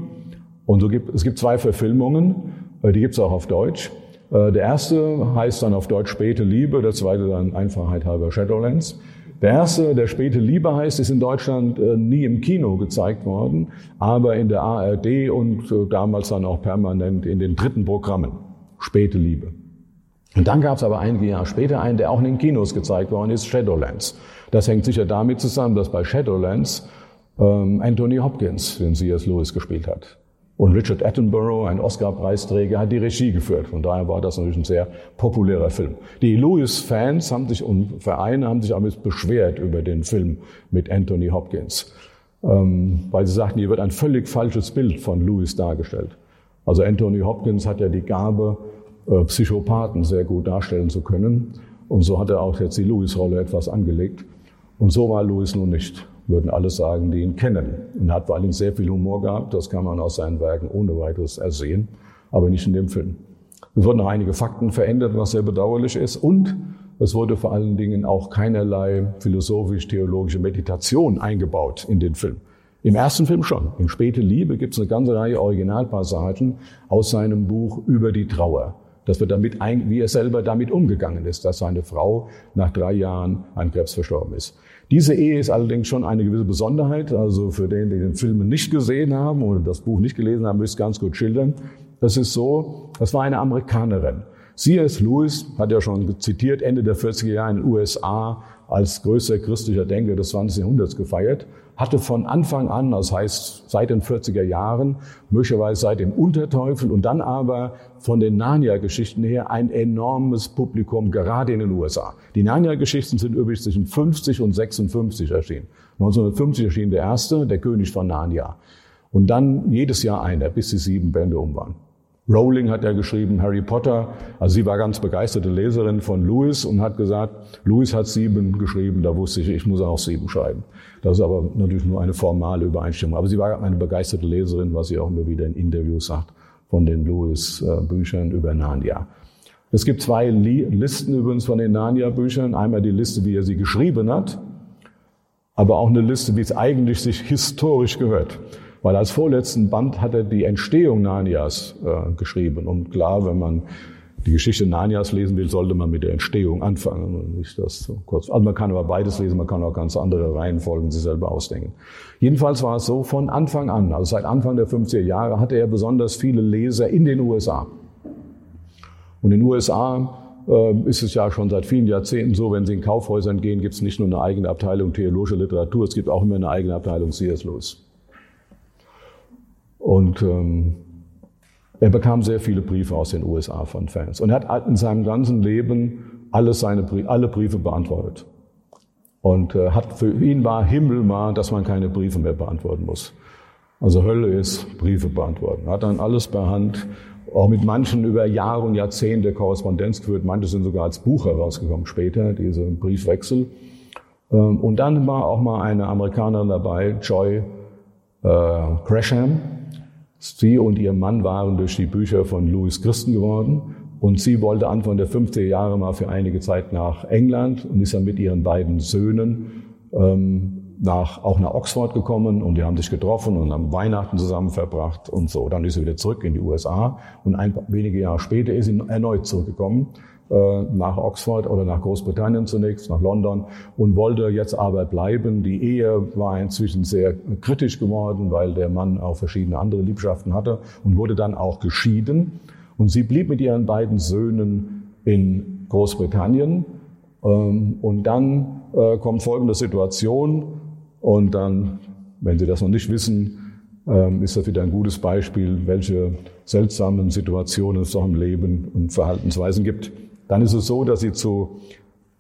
S1: Und so gibt, es gibt zwei Verfilmungen. Äh, die gibt es auch auf Deutsch. Äh, der erste heißt dann auf Deutsch späte Liebe, der zweite dann Einfachheit halber Shadowlands. Der erste, der späte Liebe heißt, ist in Deutschland äh, nie im Kino gezeigt worden, aber in der ARD und äh, damals dann auch permanent in den dritten Programmen. Späte Liebe. Und dann gab es aber einige Jahre später einen, der auch in den Kinos gezeigt worden ist, Shadowlands. Das hängt sicher damit zusammen, dass bei Shadowlands ähm, Anthony Hopkins den C.S. Lewis gespielt hat. Und Richard Attenborough, ein Oscar-Preisträger, hat die Regie geführt. Von daher war das natürlich ein sehr populärer Film. Die Lewis-Fans haben sich und Vereine haben sich aber beschwert über den Film mit Anthony Hopkins, ähm, weil sie sagten, hier wird ein völlig falsches Bild von Lewis dargestellt. Also Anthony Hopkins hat ja die Gabe, äh, Psychopathen sehr gut darstellen zu können. Und so hat er auch jetzt die Lewis-Rolle etwas angelegt. Und so war Lewis nun nicht würden alle sagen, die ihn kennen. Und hat vor allem sehr viel Humor gehabt, das kann man aus seinen Werken ohne weiteres ersehen, aber nicht in dem Film. Es wurden noch einige Fakten verändert, was sehr bedauerlich ist. Und es wurde vor allen Dingen auch keinerlei philosophisch-theologische Meditation eingebaut in den Film. Im ersten Film schon. In Späte Liebe gibt es eine ganze Reihe Originalpassagen aus seinem Buch über die Trauer. dass wir damit ein, wie er selber damit umgegangen ist, dass seine Frau nach drei Jahren an Krebs verstorben ist. Diese Ehe ist allerdings schon eine gewisse Besonderheit. Also für den, die den Film nicht gesehen haben oder das Buch nicht gelesen haben, müsst ganz gut schildern. Das ist so, das war eine Amerikanerin. C.S. Lewis hat ja schon zitiert, Ende der 40er Jahre in den USA als größter christlicher Denker des 20. Jahrhunderts gefeiert, hatte von Anfang an, das heißt seit den 40er Jahren, möglicherweise seit dem Unterteufel und dann aber von den Narnia-Geschichten her ein enormes Publikum, gerade in den USA. Die Narnia-Geschichten sind übrigens zwischen 50 und 56 erschienen. 1950 erschien der erste, der König von Narnia. Und dann jedes Jahr einer, bis die sieben Bände um waren. Rowling hat ja geschrieben, Harry Potter. Also sie war ganz begeisterte Leserin von Lewis und hat gesagt, Lewis hat sieben geschrieben, da wusste ich, ich muss auch sieben schreiben. Das ist aber natürlich nur eine formale Übereinstimmung. Aber sie war eine begeisterte Leserin, was sie auch immer wieder in Interviews sagt, von den Lewis-Büchern über Narnia. Es gibt zwei Listen übrigens von den Narnia-Büchern. Einmal die Liste, wie er sie geschrieben hat, aber auch eine Liste, wie es eigentlich sich historisch gehört. Weil als vorletzten Band hat er die Entstehung Narnias äh, geschrieben. Und klar, wenn man die Geschichte Narnias lesen will, sollte man mit der Entstehung anfangen und nicht das so kurz. Also man kann aber beides lesen, man kann auch ganz andere Reihenfolgen sich selber ausdenken. Jedenfalls war es so, von Anfang an, also seit Anfang der 50er Jahre, hatte er besonders viele Leser in den USA. Und in den USA äh, ist es ja schon seit vielen Jahrzehnten so, wenn Sie in Kaufhäusern gehen, gibt es nicht nur eine eigene Abteilung theologische Literatur, es gibt auch immer eine eigene Abteilung C.S. Lewis. Und ähm, er bekam sehr viele Briefe aus den USA von Fans. Und er hat in seinem ganzen Leben alle, seine, alle Briefe beantwortet. Und äh, hat für ihn war Himmel war, dass man keine Briefe mehr beantworten muss. Also Hölle ist Briefe beantworten. Er hat dann alles per Hand, auch mit manchen über Jahre und Jahrzehnte Korrespondenz geführt. Manche sind sogar als Buch herausgekommen später, diese Briefwechsel. Ähm, und dann war auch mal eine Amerikanerin dabei, Joy äh, Gresham, Sie und ihr Mann waren durch die Bücher von Louis Christen geworden und sie wollte Anfang der 50er Jahre mal für einige Zeit nach England und ist dann mit ihren beiden Söhnen ähm, nach, auch nach Oxford gekommen und die haben sich getroffen und haben Weihnachten zusammen verbracht und so. Dann ist sie wieder zurück in die USA und ein, wenige Jahre später ist sie erneut zurückgekommen nach Oxford oder nach Großbritannien zunächst, nach London und wollte jetzt aber bleiben. Die Ehe war inzwischen sehr kritisch geworden, weil der Mann auch verschiedene andere Liebschaften hatte und wurde dann auch geschieden. Und sie blieb mit ihren beiden Söhnen in Großbritannien. Ähm, und dann äh, kommt folgende Situation und dann, wenn Sie das noch nicht wissen, ähm, ist das wieder ein gutes Beispiel, welche seltsamen Situationen es auch im Leben und Verhaltensweisen gibt. Dann ist es so, dass sie zu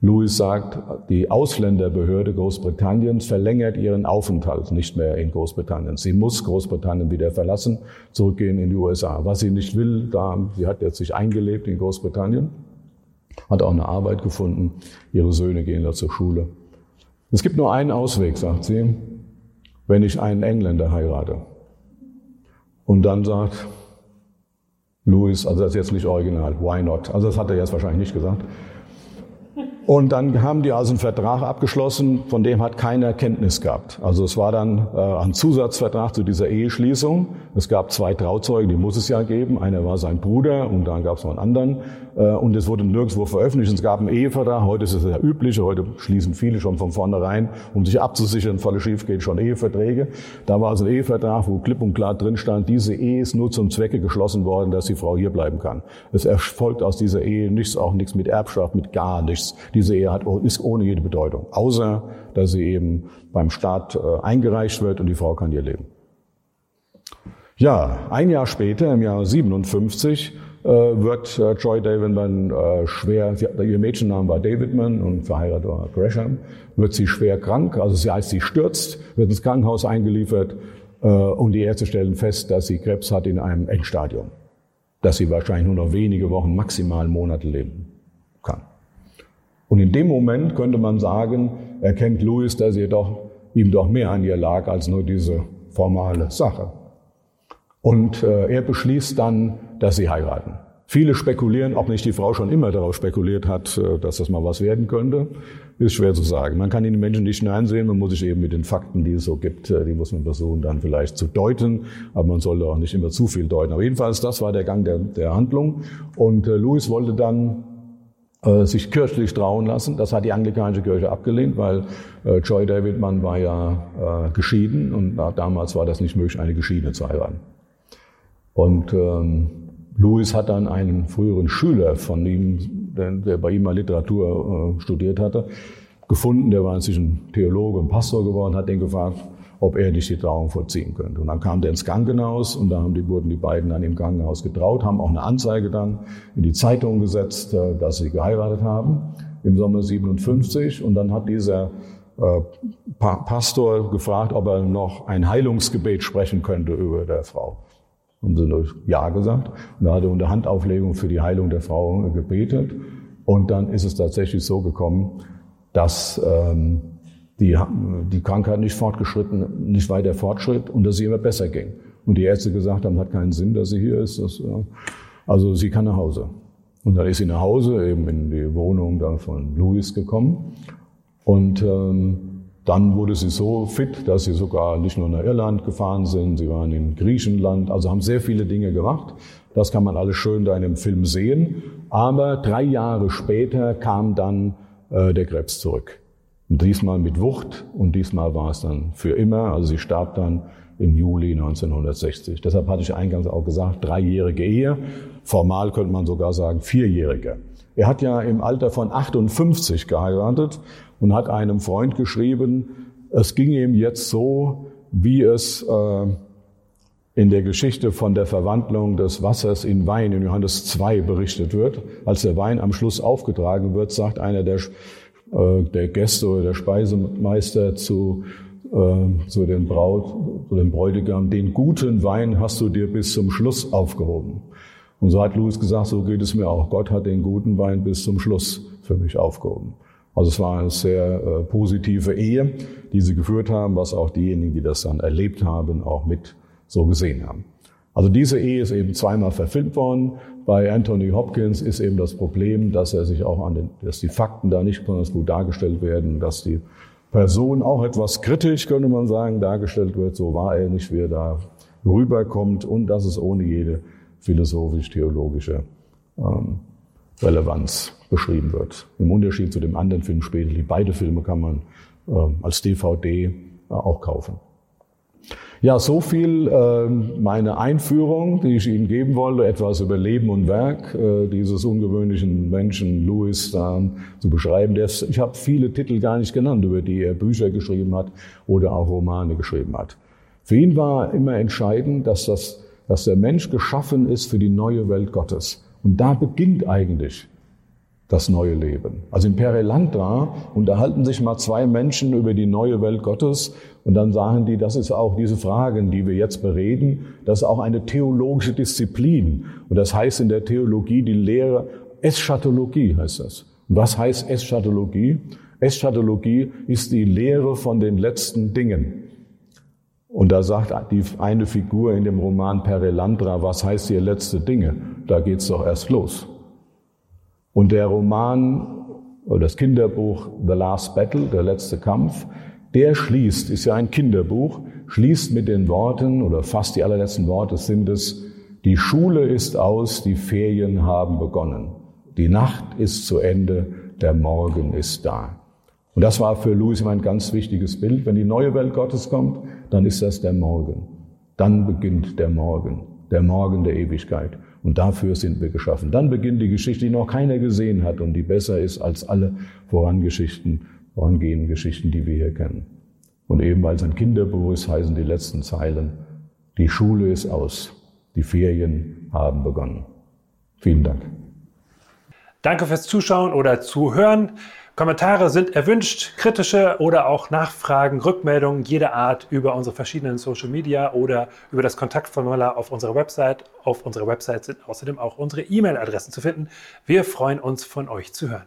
S1: Louis sagt, die Ausländerbehörde Großbritanniens verlängert ihren Aufenthalt nicht mehr in Großbritannien. Sie muss Großbritannien wieder verlassen, zurückgehen in die USA. Was sie nicht will, da, sie hat jetzt sich eingelebt in Großbritannien, hat auch eine Arbeit gefunden, ihre Söhne gehen da zur Schule. Es gibt nur einen Ausweg, sagt sie, wenn ich einen Engländer heirate. Und dann sagt Louis, also das ist jetzt nicht original, why not? Also das hat er jetzt wahrscheinlich nicht gesagt. Und dann haben die also einen Vertrag abgeschlossen, von dem hat keiner Kenntnis gehabt. Also es war dann äh, ein Zusatzvertrag zu dieser Eheschließung. Es gab zwei Trauzeugen, die muss es ja geben. Einer war sein Bruder und dann gab es noch einen anderen. Äh, und es wurde nirgendwo veröffentlicht. Es gab einen Ehevertrag. Heute ist es ja üblich. Heute schließen viele schon von vornherein, um sich abzusichern, falls es schief geht, schon Eheverträge. Da war also ein Ehevertrag, wo klipp und klar drin stand, diese Ehe ist nur zum Zwecke geschlossen worden, dass die Frau hier bleiben kann. Es erfolgt aus dieser Ehe nichts, auch nichts mit Erbschaft, mit gar nichts. Diese Ehe hat, ist ohne jede Bedeutung. Außer, dass sie eben beim Staat äh, eingereicht wird und die Frau kann hier leben. Ja, ein Jahr später, im Jahr 57, äh, wird äh, Joy Davidman äh, schwer, ihr Mädchenname war Davidman und verheiratet war Gresham, wird sie schwer krank, also sie heißt, sie stürzt, wird ins Krankenhaus eingeliefert und die Ärzte stellen fest, dass sie Krebs hat in einem Endstadium, dass sie wahrscheinlich nur noch wenige Wochen, maximal Monate leben kann. Und in dem Moment könnte man sagen, erkennt Louis, dass ihr doch, ihm doch mehr an ihr lag als nur diese formale Sache. Und äh, er beschließt dann, dass sie heiraten. Viele spekulieren, ob nicht die Frau schon immer darauf spekuliert hat, äh, dass das mal was werden könnte, ist schwer zu sagen. Man kann in die Menschen nicht hineinsehen, man muss sich eben mit den Fakten, die es so gibt, äh, die muss man versuchen dann vielleicht zu deuten, aber man sollte auch nicht immer zu viel deuten. Aber jedenfalls, das war der Gang der, der Handlung. Und äh, Louis wollte dann äh, sich kirchlich trauen lassen. Das hat die anglikanische Kirche abgelehnt, weil äh, Joy Davidman war ja äh, geschieden und damals war das nicht möglich, eine Geschiedene zu heiraten. Und ähm, Louis hat dann einen früheren Schüler von ihm, der, bei ihm mal Literatur äh, studiert hatte, gefunden. Der war inzwischen Theologe und Pastor geworden, hat den gefragt, ob er nicht die Trauung vollziehen könnte. Und dann kam der ins Krankenhaus und da haben die, wurden die beiden dann im Krankenhaus getraut, haben auch eine Anzeige dann in die Zeitung gesetzt, äh, dass sie geheiratet haben im Sommer 57. Und dann hat dieser äh, Pastor gefragt, ob er noch ein Heilungsgebet sprechen könnte über der Frau. Haben sie durch Ja gesagt. Und da hat er unter Handauflegung für die Heilung der Frau gebetet. Und dann ist es tatsächlich so gekommen, dass ähm, die, die Krankheit nicht fortgeschritten, nicht weiter fortschritt und dass sie immer besser ging. Und die Ärzte gesagt haben, hat keinen Sinn, dass sie hier ist. Das, also sie kann nach Hause. Und dann ist sie nach Hause, eben in die Wohnung da von Louis gekommen. Und ähm, dann wurde sie so fit, dass sie sogar nicht nur nach Irland gefahren sind, sie waren in Griechenland, also haben sehr viele Dinge gemacht. Das kann man alles schön da in dem Film sehen. Aber drei Jahre später kam dann äh, der Krebs zurück. Und diesmal mit Wucht und diesmal war es dann für immer. Also sie starb dann im Juli 1960. Deshalb hatte ich eingangs auch gesagt, dreijährige Ehe. Formal könnte man sogar sagen vierjährige. Er hat ja im Alter von 58 geheiratet und hat einem Freund geschrieben, es ging ihm jetzt so, wie es äh, in der Geschichte von der Verwandlung des Wassers in Wein in Johannes 2 berichtet wird. Als der Wein am Schluss aufgetragen wird, sagt einer der äh, der Gäste oder der Speisemeister zu, äh, zu, dem Braut, zu dem Bräutigam, den guten Wein hast du dir bis zum Schluss aufgehoben. Und so hat Louis gesagt, so geht es mir auch. Gott hat den guten Wein bis zum Schluss für mich aufgehoben. Also es war eine sehr äh, positive Ehe, die sie geführt haben, was auch diejenigen, die das dann erlebt haben, auch mit so gesehen haben. Also diese Ehe ist eben zweimal verfilmt worden. Bei Anthony Hopkins ist eben das Problem, dass er sich auch an den, dass die Fakten da nicht besonders gut dargestellt werden, dass die Person auch etwas kritisch, könnte man sagen, dargestellt wird. So war er nicht, wie er da rüberkommt und dass es ohne jede philosophisch-theologische ähm, Relevanz beschrieben wird. Im Unterschied zu dem anderen Film später, die beide Filme kann man äh, als DVD äh, auch kaufen. Ja, so viel äh, meine Einführung, die ich Ihnen geben wollte, etwas über Leben und Werk äh, dieses ungewöhnlichen Menschen Louis da zu beschreiben. Ist, ich habe viele Titel gar nicht genannt, über die er Bücher geschrieben hat oder auch Romane geschrieben hat. Für ihn war immer entscheidend, dass, das, dass der Mensch geschaffen ist für die neue Welt Gottes. Und da beginnt eigentlich das neue Leben. Also in Perelandra unterhalten sich mal zwei Menschen über die neue Welt Gottes und dann sagen die, das ist auch diese Fragen, die wir jetzt bereden, das ist auch eine theologische Disziplin. Und das heißt in der Theologie die Lehre, Eschatologie heißt das. Und was heißt Eschatologie? Eschatologie ist die Lehre von den letzten Dingen. Und da sagt die eine Figur in dem Roman Perelandra, was heißt hier letzte Dinge? Da geht's doch erst los. Und der Roman oder das Kinderbuch The Last Battle, der letzte Kampf, der schließt, ist ja ein Kinderbuch, schließt mit den Worten oder fast die allerletzten Worte sind es, die Schule ist aus, die Ferien haben begonnen. Die Nacht ist zu Ende, der Morgen ist da. Und das war für Louis immer ein ganz wichtiges Bild. Wenn die neue Welt Gottes kommt, dann ist das der Morgen. Dann beginnt der Morgen, der Morgen der Ewigkeit. Und dafür sind wir geschaffen. Dann beginnt die Geschichte, die noch keiner gesehen hat und die besser ist als alle Vorangeschichten, vorangehenden Geschichten, die wir hier kennen. Und eben es ein Kinderbuch ist, heißen die letzten Zeilen, die Schule ist aus, die Ferien haben begonnen. Vielen Dank.
S2: Danke fürs Zuschauen oder Zuhören. Kommentare sind erwünscht, kritische oder auch Nachfragen, Rückmeldungen jeder Art über unsere verschiedenen Social Media oder über das Kontaktformular auf unserer Website. Auf unserer Website sind außerdem auch unsere E-Mail-Adressen zu finden. Wir freuen uns, von euch zu hören.